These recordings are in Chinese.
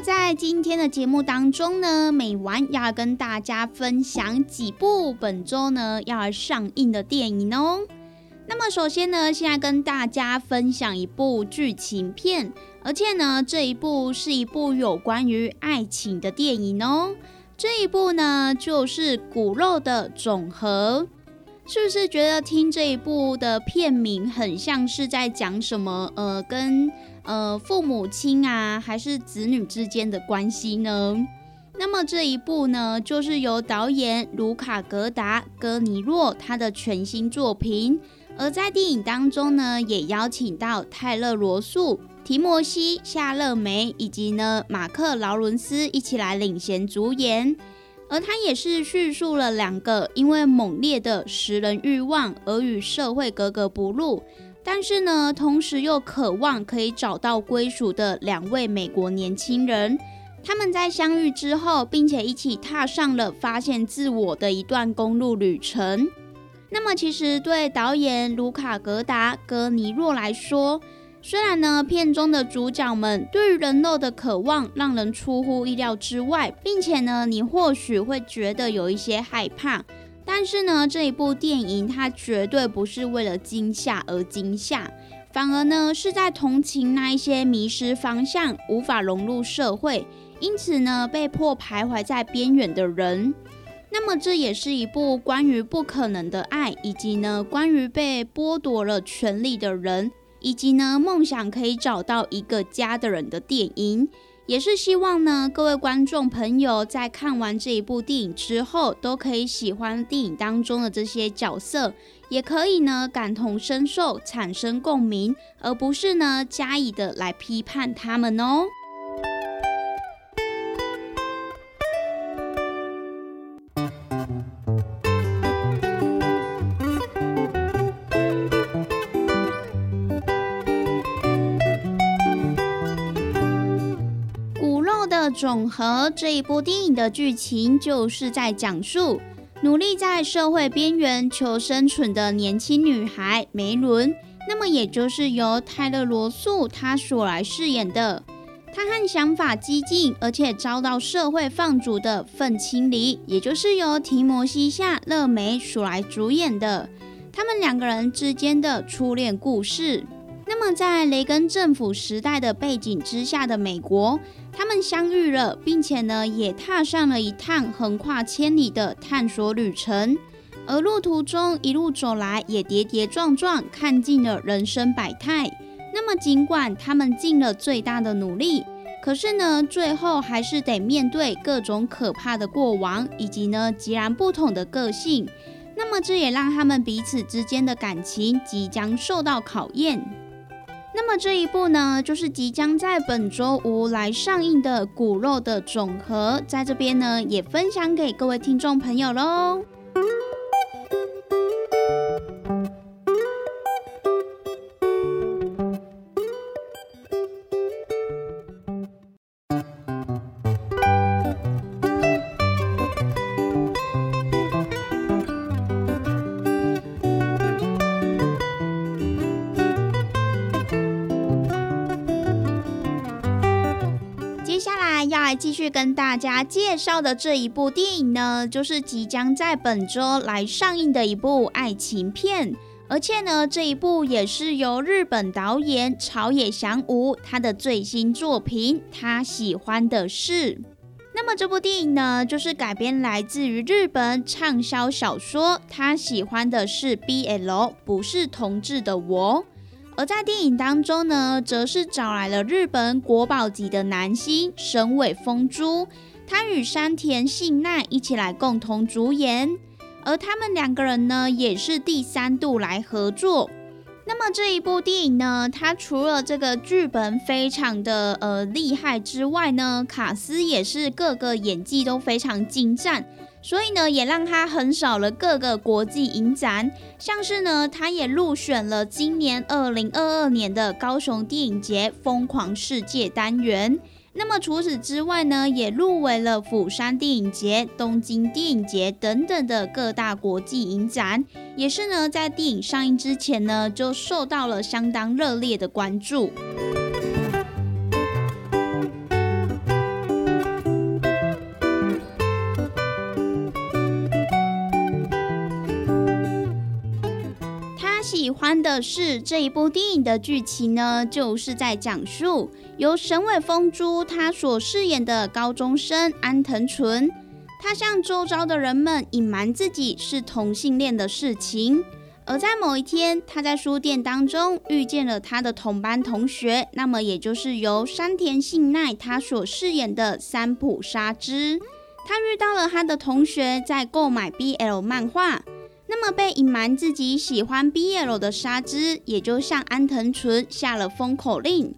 在今天的节目当中呢，美完要跟大家分享几部本周呢要上映的电影哦。那么首先呢，现在跟大家分享一部剧情片，而且呢，这一部是一部有关于爱情的电影哦。这一部呢，就是《骨肉的总和》，是不是觉得听这一部的片名很像是在讲什么？呃，跟呃，父母亲啊，还是子女之间的关系呢？那么这一部呢，就是由导演卢卡格达戈尼洛他的全新作品。而在电影当中呢，也邀请到泰勒罗素、提摩西夏勒梅以及呢马克劳伦斯一起来领衔主演。而他也是叙述了两个因为猛烈的食人欲望而与社会格格不入。但是呢，同时又渴望可以找到归属的两位美国年轻人，他们在相遇之后，并且一起踏上了发现自我的一段公路旅程。那么，其实对导演卢卡格达戈尼洛来说，虽然呢片中的主角们对于人肉的渴望让人出乎意料之外，并且呢，你或许会觉得有一些害怕。但是呢，这一部电影它绝对不是为了惊吓而惊吓，反而呢是在同情那一些迷失方向、无法融入社会，因此呢被迫徘徊在边缘的人。那么这也是一部关于不可能的爱，以及呢关于被剥夺了权利的人，以及呢梦想可以找到一个家的人的电影。也是希望呢，各位观众朋友在看完这一部电影之后，都可以喜欢电影当中的这些角色，也可以呢感同身受，产生共鸣，而不是呢加以的来批判他们哦。总和这一部电影的剧情就是在讲述努力在社会边缘求生存的年轻女孩梅伦，那么也就是由泰勒罗素他所来饰演的。他和想法激进而且遭到社会放逐的愤青里，也就是由提摩西夏勒梅所来主演的，他们两个人之间的初恋故事。那么在雷根政府时代的背景之下的美国。他们相遇了，并且呢，也踏上了一趟横跨千里的探索旅程。而路途中一路走来，也跌跌撞撞，看尽了人生百态。那么，尽管他们尽了最大的努力，可是呢，最后还是得面对各种可怕的过往，以及呢截然不同的个性。那么这也让他们彼此之间的感情即将受到考验。那么这一部呢，就是即将在本周五来上映的《骨肉的总和》，在这边呢也分享给各位听众朋友喽。跟大家介绍的这一部电影呢，就是即将在本周来上映的一部爱情片，而且呢，这一部也是由日本导演朝野祥吾他的最新作品。他喜欢的是，那么这部电影呢，就是改编来自于日本畅销小说。他喜欢的是 BL，不是同志的我。而在电影当中呢，则是找来了日本国宝级的男星神尾丰珠，他与山田信奈一起来共同主演，而他们两个人呢，也是第三度来合作。那么这一部电影呢，它除了这个剧本非常的呃厉害之外呢，卡斯也是各个演技都非常精湛。所以呢，也让他横扫了各个国际影展，像是呢，他也入选了今年二零二二年的高雄电影节疯狂世界单元。那么除此之外呢，也入围了釜山电影节、东京电影节等等的各大国际影展，也是呢，在电影上映之前呢，就受到了相当热烈的关注。欢的是这一部电影的剧情呢，就是在讲述由神尾峰珠他所饰演的高中生安藤纯，他向周遭的人们隐瞒自己是同性恋的事情。而在某一天，他在书店当中遇见了他的同班同学，那么也就是由山田信奈他所饰演的三浦沙织，他遇到了他的同学在购买 BL 漫画。那么被隐瞒自己喜欢 BL 的沙织，也就向安藤纯下了封口令。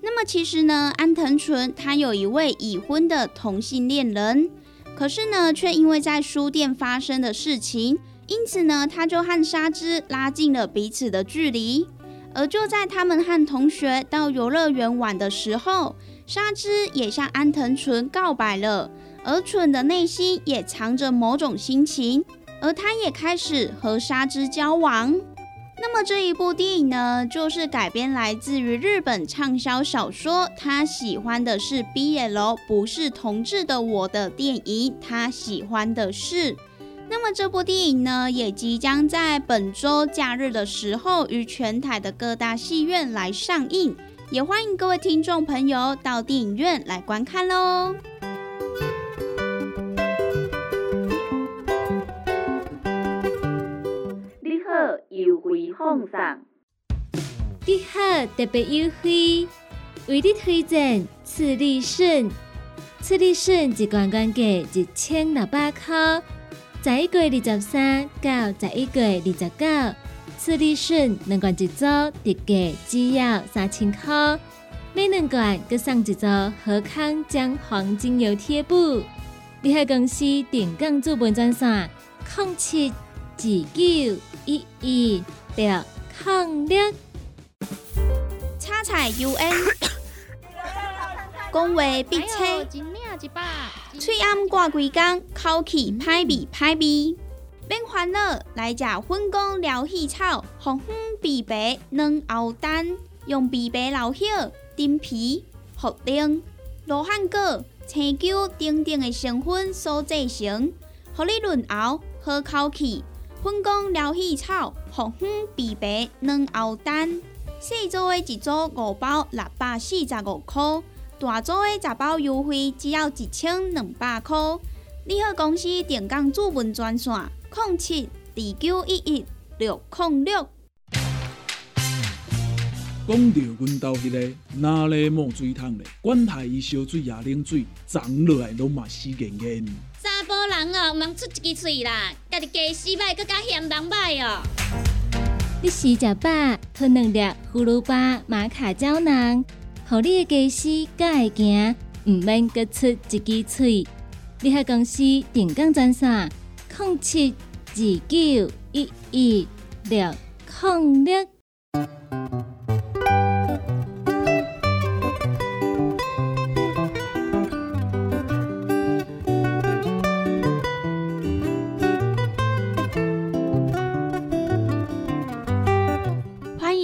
那么其实呢，安藤纯他有一位已婚的同性恋人，可是呢，却因为在书店发生的事情，因此呢，他就和沙织拉近了彼此的距离。而就在他们和同学到游乐园玩的时候，沙织也向安藤纯告白了，而纯的内心也藏着某种心情。而他也开始和沙织交往。那么这一部电影呢，就是改编来自于日本畅销小说。他喜欢的是 BL，不是同志的我的电影。他喜欢的是。那么这部电影呢，也即将在本周假日的时候，于全台的各大戏院来上映。也欢迎各位听众朋友到电影院来观看喽。优惠放送，你好，特别优惠，为你推荐次利顺。次利顺一罐罐价一千六百块，十一月二十三到十一月二十九，次利顺两罐一组，特价只要三千块。每两罐各送一组和康将黄金油贴布。你好，公司电工资本专线：零七二九。一一六抗力，叉彩 UN，讲话必切，嘴暗挂几工，口气歹味歹味。免烦恼，来食粉公疗气草，红粉枇杷软喉丹，用枇杷老叶、丁皮、茯苓、罗汉果、青椒等等的成分所制成，互你润喉好口气。粉工疗气草、红粉枇杷软熬蛋，细组的一组五包六百四十五块，大组的十包优惠只要一千两百块。你好，公司电工主文专线：零七二九一一六零六。讲到阮兜迄个哪里冒水桶咧，管他伊烧水也冷水，长落来拢嘛死严严。查甫人哦，毋通出一支喙啦，家己家洗歹，更加嫌人歹哦。你时食饱，吞两粒葫芦巴、马卡胶囊，互你的家丝才会行，毋免各出一支喙。你喺公司定岗赞啥？零七二九一一六零六。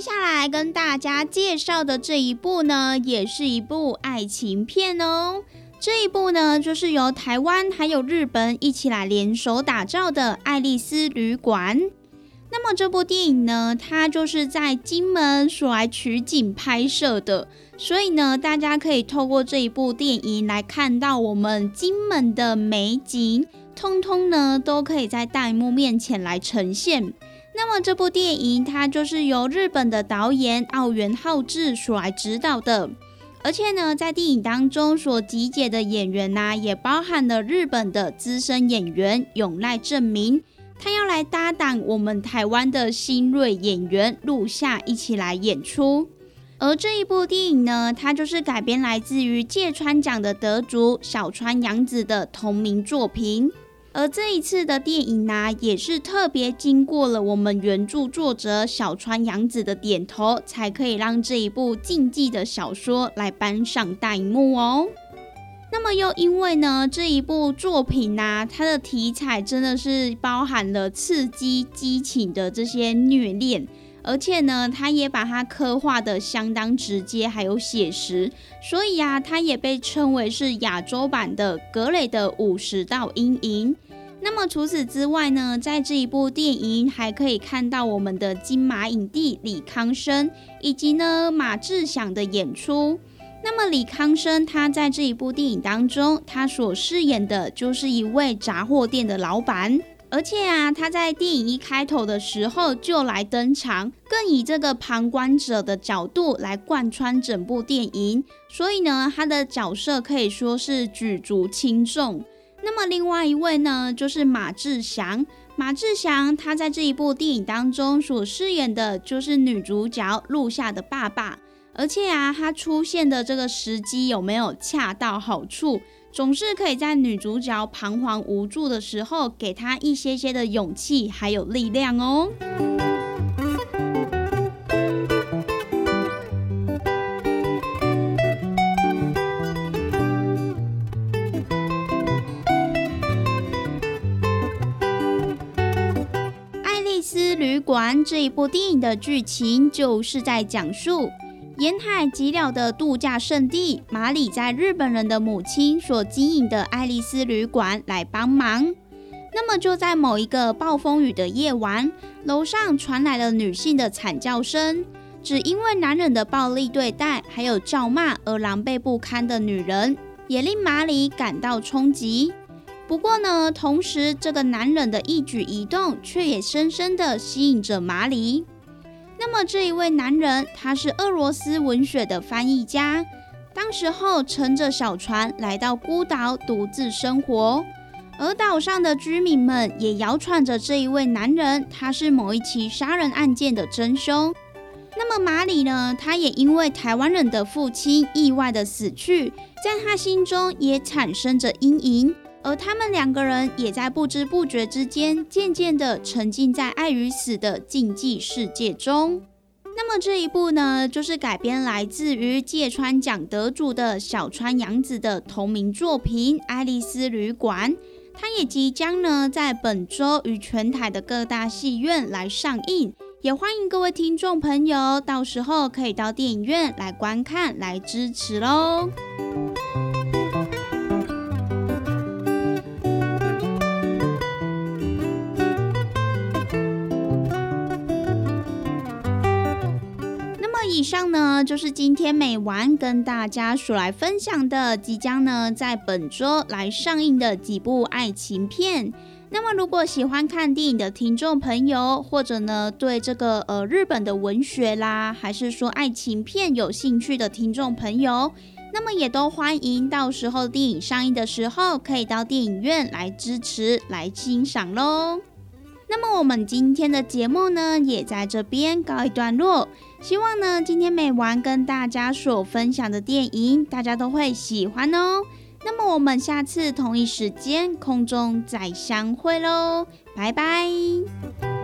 接下来跟大家介绍的这一部呢，也是一部爱情片哦。这一部呢，就是由台湾还有日本一起来联手打造的《爱丽丝旅馆》。那么这部电影呢，它就是在金门所来取景拍摄的，所以呢，大家可以透过这一部电影来看到我们金门的美景，通通呢都可以在弹幕面前来呈现。那么这部电影它就是由日本的导演奥原浩志所来指导的，而且呢，在电影当中所集结的演员呐，也包含了日本的资深演员永濑正明，他要来搭档我们台湾的新锐演员陆夏一起来演出。而这一部电影呢，它就是改编来自于芥川奖的得主小川洋子的同名作品。而这一次的电影呢，也是特别经过了我们原著作者小川洋子的点头，才可以让这一部禁忌的小说来搬上大荧幕哦。那么又因为呢，这一部作品呢，它的题材真的是包含了刺激、激情的这些虐恋。而且呢，他也把它刻画的相当直接，还有写实，所以啊，它也被称为是亚洲版的格雷的五十道阴影。那么除此之外呢，在这一部电影还可以看到我们的金马影帝李康生，以及呢马志祥的演出。那么李康生他在这一部电影当中，他所饰演的就是一位杂货店的老板。而且啊，他在电影一开头的时候就来登场，更以这个旁观者的角度来贯穿整部电影，所以呢，他的角色可以说是举足轻重。那么另外一位呢，就是马志祥。马志祥他在这一部电影当中所饰演的就是女主角陆夏的爸爸，而且啊，他出现的这个时机有没有恰到好处？总是可以在女主角彷徨无助的时候给她一些些的勇气还有力量哦爱丽丝旅馆这一部电影的剧情就是在讲述沿海寂寥的度假胜地马里在日本人的母亲所经营的爱丽丝旅馆来帮忙。那么就在某一个暴风雨的夜晚，楼上传来了女性的惨叫声，只因为男人的暴力对待还有叫骂而狼狈不堪的女人，也令马里感到冲击。不过呢，同时这个男人的一举一动却也深深的吸引着马里。那么这一位男人，他是俄罗斯文学的翻译家，当时候乘着小船来到孤岛，独自生活。而岛上的居民们也谣传着这一位男人，他是某一起杀人案件的真凶。那么马里呢，他也因为台湾人的父亲意外的死去，在他心中也产生着阴影。而他们两个人也在不知不觉之间，渐渐的沉浸在爱与死的竞技世界中。那么这一部呢，就是改编来自于芥川奖得主的小川洋子的同名作品《爱丽丝旅馆》，它也即将呢在本周与全台的各大戏院来上映，也欢迎各位听众朋友到时候可以到电影院来观看，来支持喽。以上呢，就是今天美玩跟大家所来分享的，即将呢在本周来上映的几部爱情片。那么，如果喜欢看电影的听众朋友，或者呢对这个呃日本的文学啦，还是说爱情片有兴趣的听众朋友，那么也都欢迎到时候电影上映的时候，可以到电影院来支持、来欣赏喽。那么我们今天的节目呢，也在这边告一段落。希望呢，今天美完跟大家所分享的电影，大家都会喜欢哦。那么我们下次同一时间空中再相会喽，拜拜。